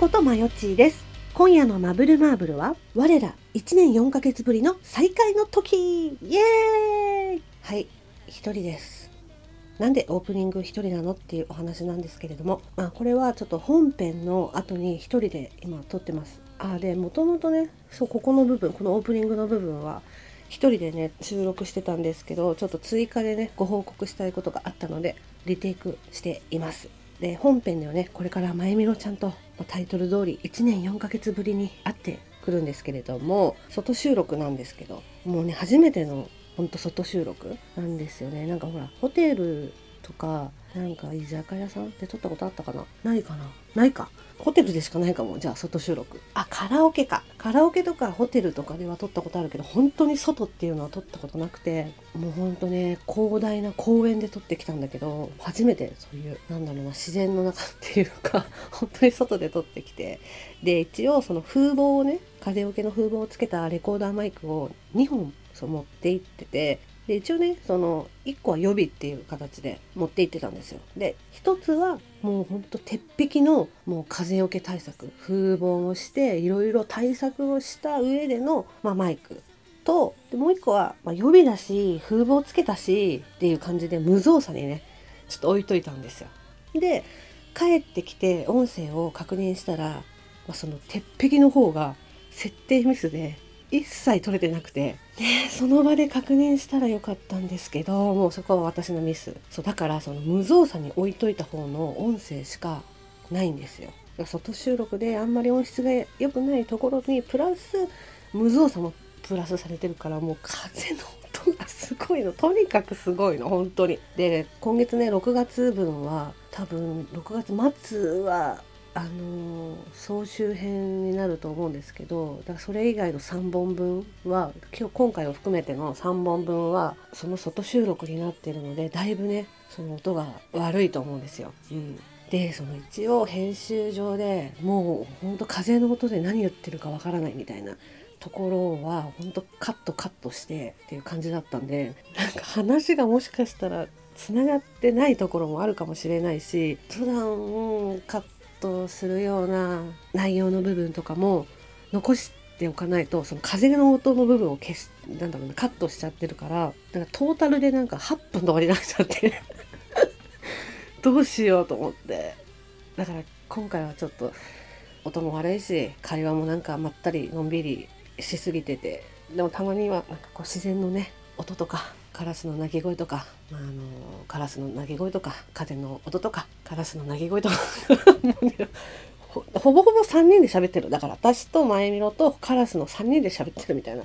ことまよちーです。今夜のマブルマーブルは我ら1年4ヶ月ぶりの再会の時。イエーイ。はい一人です。なんでオープニング一人なのっていうお話なんですけれども、まあ、これはちょっと本編の後に一人で今撮ってます。あでもともとねそうここの部分このオープニングの部分は一人でね収録してたんですけどちょっと追加でねご報告したいことがあったのでリテイクしています。で本編ではねこれからまゆみろちゃんとタイトル通り1年4ヶ月ぶりに会ってくるんですけれども外収録なんですけどもうね初めてのほんと外収録なんですよね。なんかほらホテルとかなんか居酒屋さんって撮ったことあったかな？ないかな？ないか。ホテルでしかないかもじゃあ外収録。あカラオケか。カラオケとかホテルとかでは撮ったことあるけど本当に外っていうのは撮ったことなくてもうほんとね広大な公園で撮ってきたんだけど初めてそういうなんだろうな自然の中っていうか 本当に外で撮ってきてで一応その風防をね風よけの風防をつけたレコーダーマイクを2本そう持って行っててで一応ねその1個は予備っていう形で持って行ってたんですよ。で1つはもうほんと鉄壁のもう風よけ対策。風防をしていろいろ対策をした上での、まあ、マイク。とでもう1個は、まあ、予備だし風防つけたしっていう感じで無造作にねちょっと置いといたんですよ。で帰ってきて音声を確認したら、まあ、その鉄壁の方が設定ミスで一切取れてなくて、ね、その場で確認したらよかったんですけどもうそこは私のミスそうだからその無造作に置いといた方の音声しかないんですよ。外収録であんまり音質が良くないところにプラス無造作もプラスされてるからもう風の音がすごいのとにかくすごいの本当に。で今月ね6月分は多分6月末はあの総集編になると思うんですけどだからそれ以外の3本分は今日今回を含めての3本分はその外収録になってるのでだいぶねその音が悪いと思うんですよ。うんでその一応編集上でもうほんと風の音で何言ってるかわからないみたいなところはほんとカットカットしてっていう感じだったんでなんか話がもしかしたらつながってないところもあるかもしれないし普段、うん、カットするような内容の部分とかも残しておかないとその風の音の部分を消しなんだろうなカットしちゃってるからだからトータルでなんか8分とかになっちゃって。どうしようと思って。だから今回はちょっと音も悪いし会話もなんかまったりのんびりしすぎててでもたまにはなんかこう自然のね音とかカラスの鳴き声とか、まあ、あのカラスの鳴き声とか風の音とかカラスの鳴き声とか。ほほぼほぼ3人で喋ってる。だから私と前みろとカラスの3人で喋ってるみたいな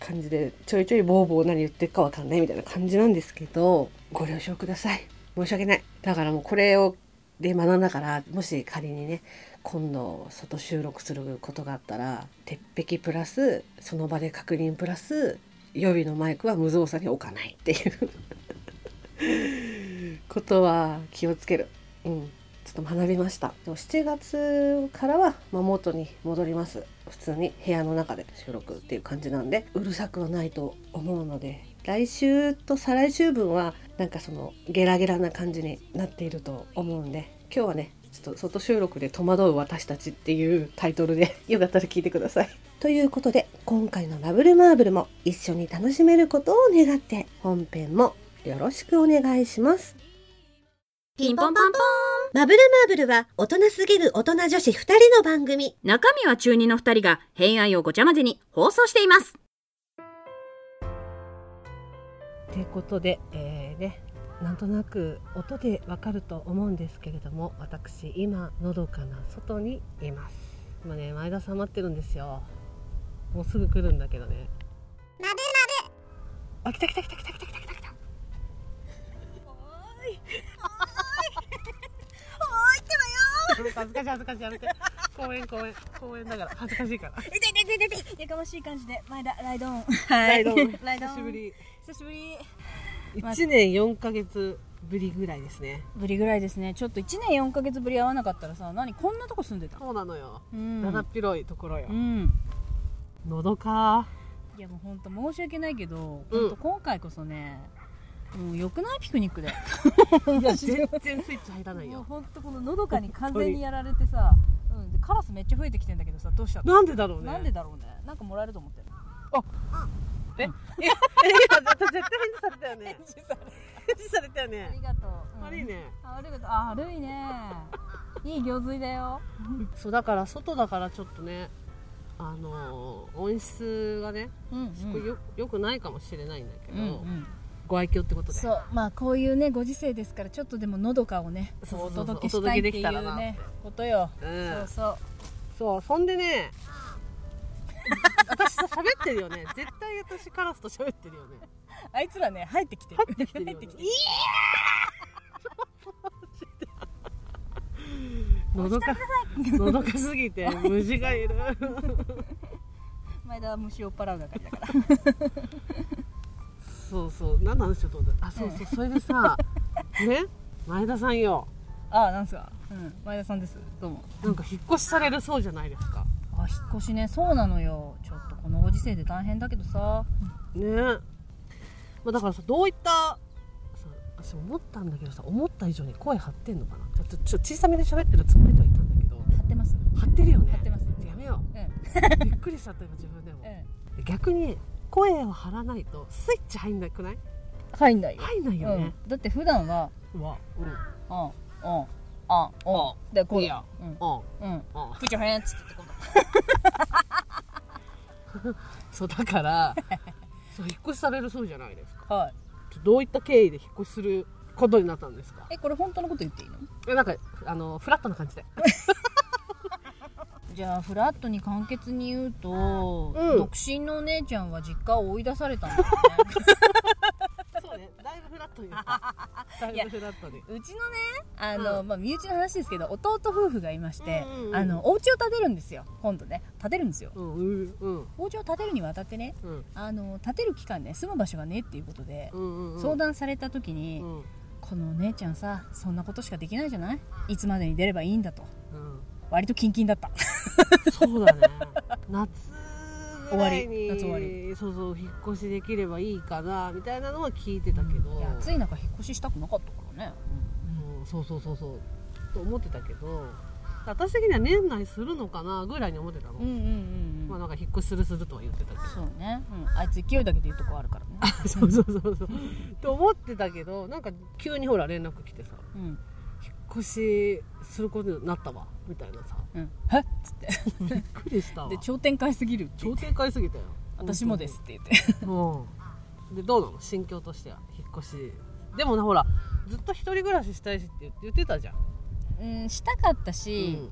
感じでちょいちょいボーボー何言ってるかわかんないみたいな感じなんですけどご了承ください。申し訳ない。だからもうこれをで学んだからもし仮にね今度外収録することがあったら鉄壁プラスその場で確認プラス予備のマイクは無造作に置かないっていう ことは気をつける。うんちょっと学びましたでも7月からは、まあ、元に戻ります普通に部屋の中で収録っていう感じなんでうるさくはないと思うので来週と再来週分はなんかそのゲラゲラな感じになっていると思うんで今日はねちょっと外収録で戸惑う私たちっていうタイトルで よかったら聞いてください。ということで今回のラブルマーブルも一緒に楽しめることを願って本編もよろしくお願いします。ピンポンパンポンマブルマーブルは大人すぎる大人女子2人の番組。中身は中二の2人が偏愛をごちゃ混ぜに放送しています。ということで、えー、ね、なんとなく音でわかると思うんですけれども私今のどかな外にいます今ね前田さん待ってるんですよもうすぐ来るんだけどね。まぶまぶあ来た来た来た来た来た来た来た。来たおーい。おーい。おーいってばよ恥ずかしい恥ずかしいやめて。公園公園。公園だから。恥ずかしいから。ーいていていてい。やかましい感じで。前田ライドオン。ライドオン。ライドオン。久しぶり。久しぶり。1年4ヶ月ぶりぐらいですね。ぶりぐらいですね。ちょっと1年4ヶ月ぶり会わなかったらさ何こんなとこ住んでたそうなのよ、うん。だだっ広いところよ。う、んのどか。いやもう本当申し訳ないけど、うん。今回こそねもう良くないピクニックで。いや 全然スイッチ入らないよ。本当こののどかに完全にやられてさ、ううん。でカラスめっちゃ増えてきてんだけどさどうしたの？なんでだろうね。なんでだろうね？なんかもらえると思ってるえ？いや私絶対返事されたよね。返事されたよあねりがとう、うん。悪いね。あありがと。うあ悪いね。いい行水だよ。そうだから外だからちょっとねあのー音質がね、うんうん。よよくないかもしれないんだけど、うんうん。ご愛嬌ってことで。そう。まあこういうねご時世ですからちょっとでものどかをねお届けしたいっていうねことよ、うん。そうそう。そうそんでね 私さ喋ってるよね。絶対私カラスと喋ってるよね。あいつらね入ってきてる。入ってきてるよね。入ってきていのどかのどかすぎて虫がいる。前田は虫っ払う係だから。そうそう。何の話しようと思った？あそうそう。それでさね？前田さんよ。ああなんすか、うん、前田さんです。どうも。なんか引っ越しされるそうじゃないですか。あ引っ越しね。そうなのよ。ちょっとこのご時世で大変だけどさ。ね。まあ、だからさどういったさ私思ったんだけどさ思った以上に声張ってんのかな？ちょっと小さめで喋ってるつもりではいたんだけど。貼ってます。張ってるよね。張ってます。やめよう。ん。うびっくりしちゃった今自分でも。うん。逆に声を張らないとスイッチ入んなくない？入んないよ、入んないよね、うん、だって普段はうわうん。うんあうんでこういやうん。うん。プチョヘンっつって そうだから そう引っ越しされるそうじゃないですか。はいどういった経緯で引っ越しすることになったんですか？えこれ本当のこと言っていいの？えなんかあのフラットな感じで。じゃあフラットに簡潔に言うと、うん。独身のお姉ちゃんは実家を追い出されたんだよね だいぶフラットに言っただいぶフラットにうちのねあの、うん。まあ、身内の話ですけど弟夫婦がいまして、うんうんうん。あのお家を建てるんですよ今度ね。建てるんですよ。うんうんうん。お家を建てるには当たってねうん。あの建てる期間ね住む場所がねっていうことで、うんうんうん。相談された時に、うん。このお姉ちゃんさそんなことしかできないじゃない？いつまでに出ればいいんだと。うん。割とキンキンだった。そうだね。夏ぐらいに終わり夏終わり。そうそう引っ越しできればいいかなみたいなのは聞いてたけど、いや暑い中引っ越ししたくなかったからね、うん。そうそうそうそう。と思ってたけど。私的には年内するのかなぐらいに思ってたの、うん、うんうんうん。うんまあなんか引っ越しするするとは言ってたけど。そうね、うん、あいつ勢いだけで言うとこあるからね。そうそうそうそう。と思ってたけどなんか急にほら連絡来てさ。うん越しすることになったわみたいなさ。うん。はっつって。びっくりしたわ。で超展開すぎるって。言って超展開すぎたよ。私もですって言って。うん。でどうなの？心境としては。引っ越し。でもなほらずっと一人暮らししたいしって言ってたじゃん、うんしたかったし、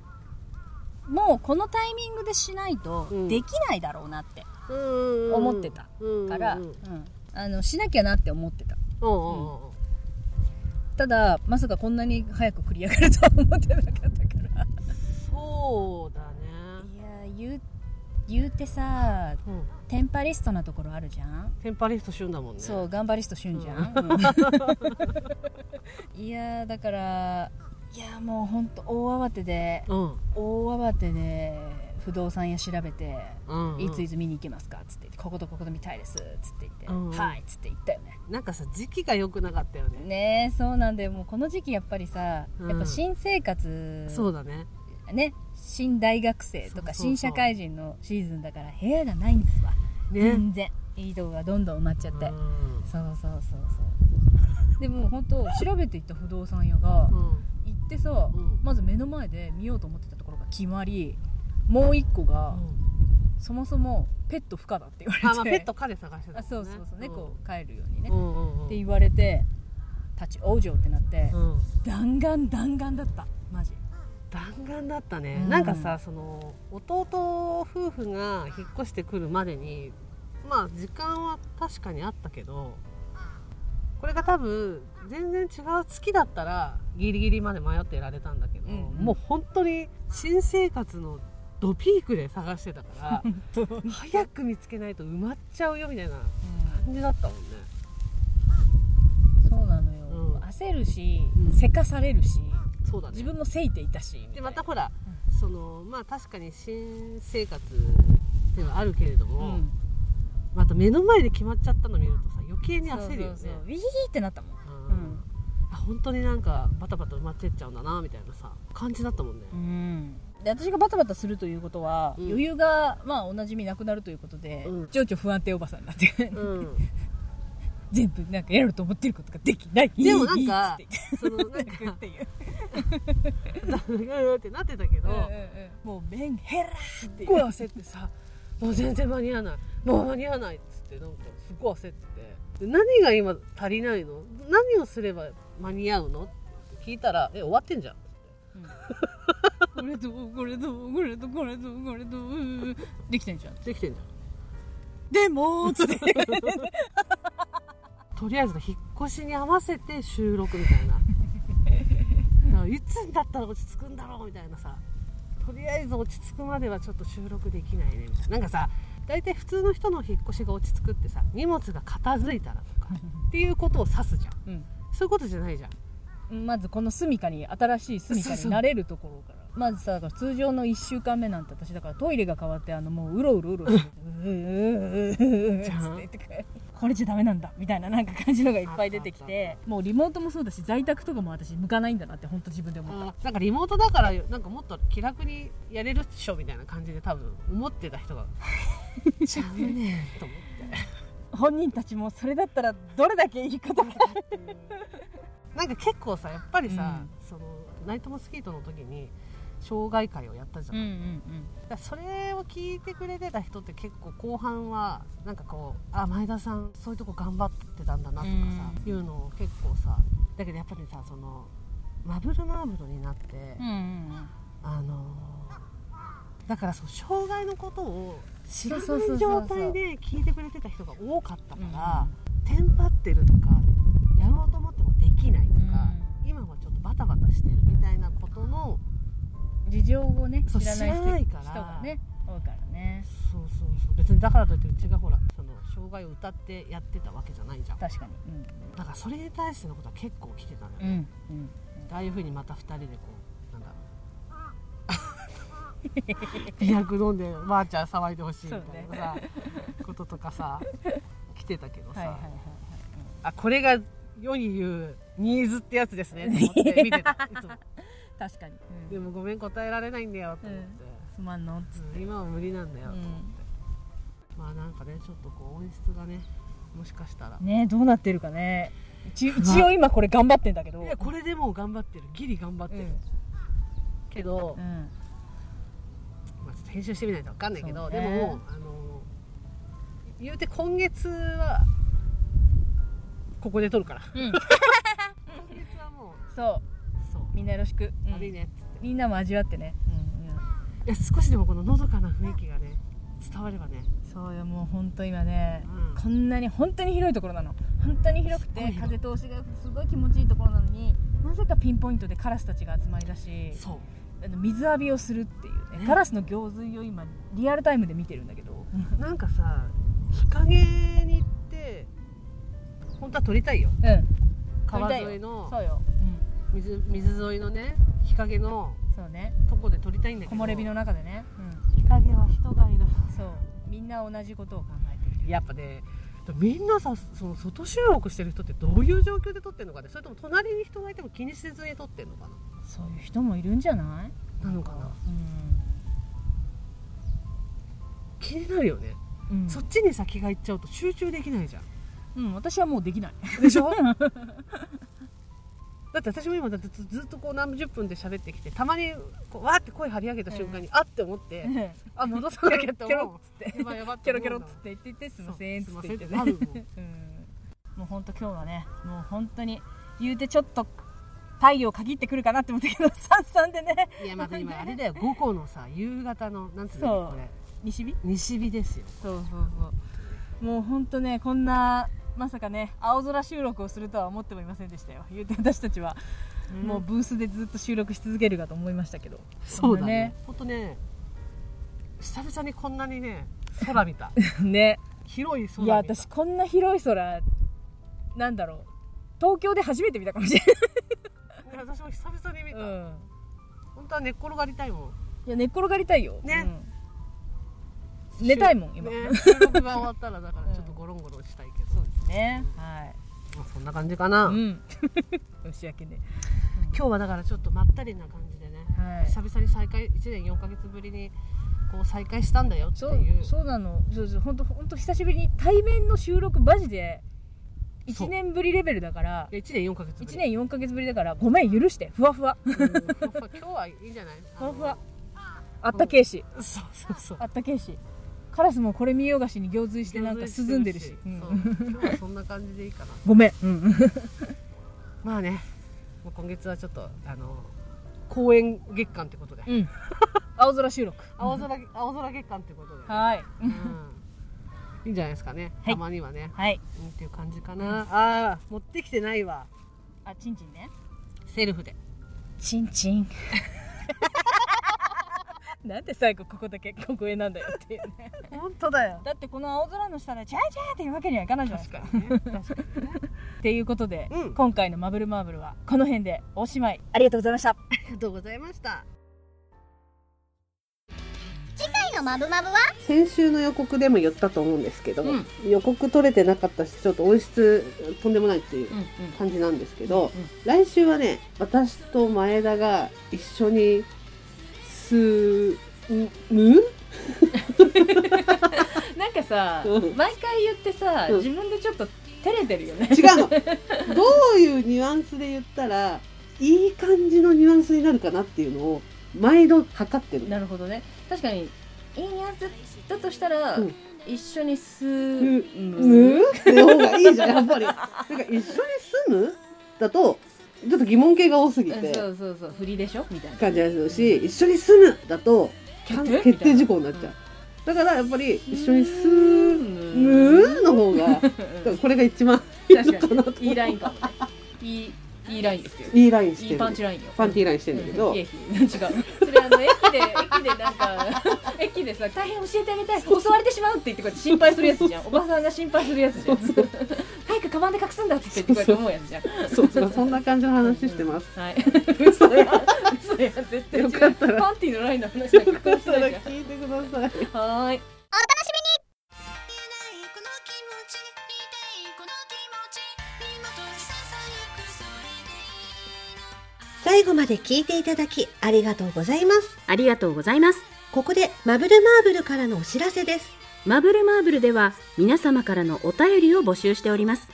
もうこのタイミングでしないとうん。できないだろうなってうん思ってたうんから、ううん。ん。あのしなきゃなって思ってた。うんうんうんただまさかこんなに早く繰り上がるとは思ってなかったから。そうだね。いや言う言うてさうん。テンパリストなところあるじゃん？テンパリスト旬だもんね。そう頑張りストしゅんじゃん、うん。いやーだからいやもうほんと大慌てでうん。大慌てで不動産屋調べて、うんうん。いついつ見に行けますかっつってこことここと見たいですっつって言って、うんうん。はいっつって言ったよね。なんかさ時期が良くなかったよね。ねえそうなんだよ。もうこの時期やっぱりさ、うん。やっぱ新生活そうだね。ね新大学生とか新社会人のシーズンだから部屋がないんですわ、ね。全然。いいとこがどんどん埋まっちゃって、うん。そうそうそうそう。でも本当調べていった不動産屋がうん。行ってさ、うん。まず目の前で見ようと思ってたところが決まりもう一個が、そもそもペット不可だって言われて。あまあペット彼探してたね。そうそうそう、猫を飼えるようにね、うんうんうん。って言われて立ち往生ってなって、うん。弾丸弾丸だった。マジ。弾丸だったね、うん。なんかさその弟夫婦が引っ越してくるまでにまあ時間は確かにあったけどこれが多分全然違う月だったらギリギリまで迷ってられたんだけど、うんうん。もう本当に新生活のドピークで探してたから 早く見つけないと埋まっちゃうよみたいな感じだったもんね。そうなのよ、うん。焦るし、うん。せかされるしそうだね。自分もせいていたしでな。またほら、そのまあ確かに新生活ではあるけれどうも、ん。また目の前で決まっちゃったの見るとさ余計に焦るよね。そうウィーってなったもん。うん。あ本当になんかバタバタ埋まってっちゃうんだなみたいなさ感じだったもんね。うん、で私がバタバタするということは、うん。余裕がまあおなじみなくなるということで、うん。情緒不安定おばさんになって、うん。全部なんかやろうと思ってることができない。でもなんかつって。そのなんか言っていうってなってたけど、もうメンヘラすっごい焦って。さもう全然間に合わない。もう間に合わないっつってなんかすっごい焦って。てで何が今足りないの？何をすれば間に合うの？って聞いたらえ終わってんじゃんこれとこれとこれとこれとこれとうんできてんじゃん。できてんじゃん。でも とりあえず引っ越しに合わせて収録みたいな。だからいつになったら落ち着くんだろうみたいなさ。とりあえず落ち着くまではちょっと収録できないねみたいな。なんかさ大体普通の人の引っ越しが落ち着くってさ荷物が片付いたらとかっていうことを指すじゃん。そういうことじゃないじゃん。うんまずこの住処に新しい住処になれるところからまずさだから通常の1週間目なんて私だからトイレが変わってあのもううろうろうろうーうーうーうーじゃんつって言ってこれじゃダメなんだみたいななんか感じのがいっぱい出てきてもうリモートもそうだし在宅とかも私向かないんだなって本当自分で思ったなんかリモートだからなんかもっと気楽にやれるっしょみたいな感じで多分思ってた人がちゃうねと思って本人たちもそれだったらどれだけいいことかなんか結構さやっぱりさ、そのナイトモスキートの時に障害会をやったじゃん、うんうん。それを聞いてくれてた人って結構後半はなんかこうあ前田さんそういうとこ頑張ってたんだなとかさ、いうのを結構さだけどやっぱりさそのマブルマーブルになって、うんうんうん。あのーだからそう障害のことを知らない状態で聞いてくれてた人が多かったから、テンパってるとかやろうと思ってもできないとか、今はちょっとバタバタしてるみたいなこと情をね知らない人がね多いからね。そうそうそう。別にだからといってうちがほらその障害を歌ってやってたわけじゃないじゃん。だ確かに。からそれに対してのことは結構来てたのよ、うんうん。うんああいうふうにまた2人でこうなんだろう。ビアク飲んでばあちゃん騒いでほしいみたいなさ、こととかさ来てたけどさ、はいはいはいあこれが世に言うニーズってやつですね。と思って見てた。いつも確かに、でもごめん答えられないんだよと思って、すまんの。っつって、うん今は無理なんだよと思って、まあなんかねちょっとこう音質がねもしかしたら。ねどうなってるかね。一一応今これ頑張ってんだけど。いやこれでもう頑張ってる。ギリ頑張ってる、うん。けど、うん。まあ、編集してみないと分かんないけど、ね。でもあの言うて今月はここで撮るから。うん、今月はもうそうみんなよろしく、うん。悪いねっつって。みんなも味わってね、うんいや少しでもこののどかな雰囲気がね伝わればね。そうよもう本当今ね、うん。こんなに本当に広いところなの。本当に広くて風通しがすごい気持ちいいところなのになぜかピンポイントでカラスたちが集まりだしあの水浴びをするっていうねね。カラスの行水を今リアルタイムで見てるんだけど、なんかさ日陰に行って本当は撮りたいよ。うん。川沿いの。そうよ、うん、水水沿いのね日陰のそうね。とこで撮りたいんだけど。木漏れ日の中でね、日陰は人がいる。うん、そう。みんな同じことを考えてる。やっぱねみんなさその外収録してる人ってどういう状況で撮ってんのかね。それとも隣に人がいても気にせずに撮ってんのかそういう人もいるんじゃない？ななのかな。う気になるよね、ん、うん、そっちに先が行っちゃうと集中できないじゃん。うん、私はもうできない。でしょ？だって私も今だってずずっとこう何十分で喋ってきてたまにこうわーって声張り上げた瞬間に、あって思って、あ戻さなきゃって思う。ッつって。やばいやばいキョロキョロっつって言って言ってすいませんっつって。言ってそうすいません。ってなるうん。もう本当今日はねもう本当に言うてちょっと太陽限ってくるかなって思ったけど さんさんでね。いやまた今あれだよ。午後のさ夕方のなんつうのこれ。西日？西日ですよ。そうそうそう。もう本当ねこんなまさかね青空収録をするとは思ってもいませんでしたよ。言うて私たちは、もうブースでずっと収録し続けるかと思いましたけど。そうだね。ほんとね久々にこんなにね空見た。ね。広い空いや私こんな広い空なんだろう。東京で初めて見たかもしれない。私も久々に見た、うん。本当は寝っ転がりたいもん。いや寝っ転がりたいよ、ね。うん。寝たいもん今、ね、収録が終わったらだからちょっとゴロンゴロンしたいね。はい。まあ、そんな感じかな、うん。申し訳ね今日はだからちょっとまったりな感じでね。はい。久々に再会1年4ヶ月ぶりにこう再会したんだよっていう。そうなの。そうそう本当本当久しぶりに対面の収録マジでそう。1年ぶりレベルだから。1年4ヶ月ぶり。1年4ヶ月ぶりだからごめん許して。ふわふわ。うん今日はいいんじゃない？ふわふわ。あったけえし。そうそうそう。あったけえしカラスもこれ見よがしに行水してなんか涼んでるし、う。ん。今日はそんな感じでいいかな。ごめん、うん、まあね。もう今月はちょっとあの公演月間ってことで、うん。青空収録。青空青空月間ってことで、はい。うん。いいんじゃないですかね、はい。たまにはね、はい。うん、っていう感じかな、ああ持ってきてないわ。あちんちんね。セルフで。ちんちんなんで最後ここだけ小声なんだよっていうね。本当だよ。だってこの青空の下でチャイチャイっていうわけにはいかないじゃないですか。確かにね。確かにね。っていうことで、うん。今回のマブルマーブルはこの辺でおしまい。ありがとうございました。ありがとうございました。次回のマブマブは？先週の予告でも言ったと思うんですけど、うん。予告取れてなかったしちょっと音質とんでもないっていううんうん。感じなんですけど、うん。来週はね私と前田が一緒にすむ なんかさ、うん。毎回言ってさ、うん。自分でちょっと照れてるよね。違うの。どういうニュアンスで言ったらいい感じのニュアンスになるかなっていうのを毎度測ってる。なるほどね。確かにいいニュアンスだとしたら、うん。一緒にすむ？むむって方がいいじゃんやっぱり。なんか一緒に住む？だとちょっと疑問形が多すぎて。うんそうそうそう。振りでしょ？みたいな。感じがするし一緒に住むだと決定事項になっちゃう、だからやっぱり一緒に住むの方がうん。これが一番いいの確かかなとに。いいラインかもね。いいいいラインですよ。いいラインしていいるパンチラインよ。パンティーラインしてるんだけど。うん。いえいえ 違う。それあの駅で駅でなんか駅でさ大変教えてあげたい。襲われてしまうって言ってこうやって心配するやつじゃん。おばさんが心配するやつじゃん。早くカバンで隠すんだって言ってこうやって思うやつじゃん。そうそう。そんな感じの話してます、はい。嘘や。嘘や。絶対違う。パンティーのラインの話聞いてください。はーい最後まで聞いていただきありがとうございますありがとうございます。ここでマブルマーブルからのお知らせですマブルマーブルでは皆様からのお便りを募集しております。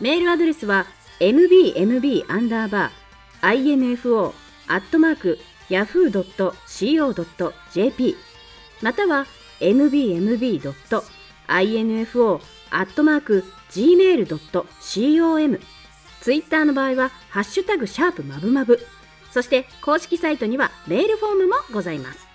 メールアドレスは mbmb-info アットマーク yahoo.co.jp または mbmb.info アットマーク gmail.com ツイッターの場合はハッシュタグシャープマブマブそして公式サイトにはメールフォームもございます。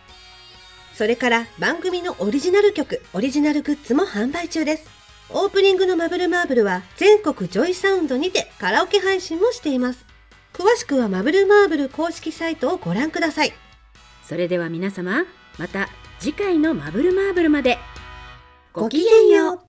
それから番組のオリジナル曲、オリジナルグッズも販売中です。オープニングのマブルマーブルは全国 JOYSOUNDにてカラオケ配信もしています。詳しくはマブルマーブル公式サイトをご覧ください。それでは皆様、また次回のマブルマーブルまで。ごきげんよう。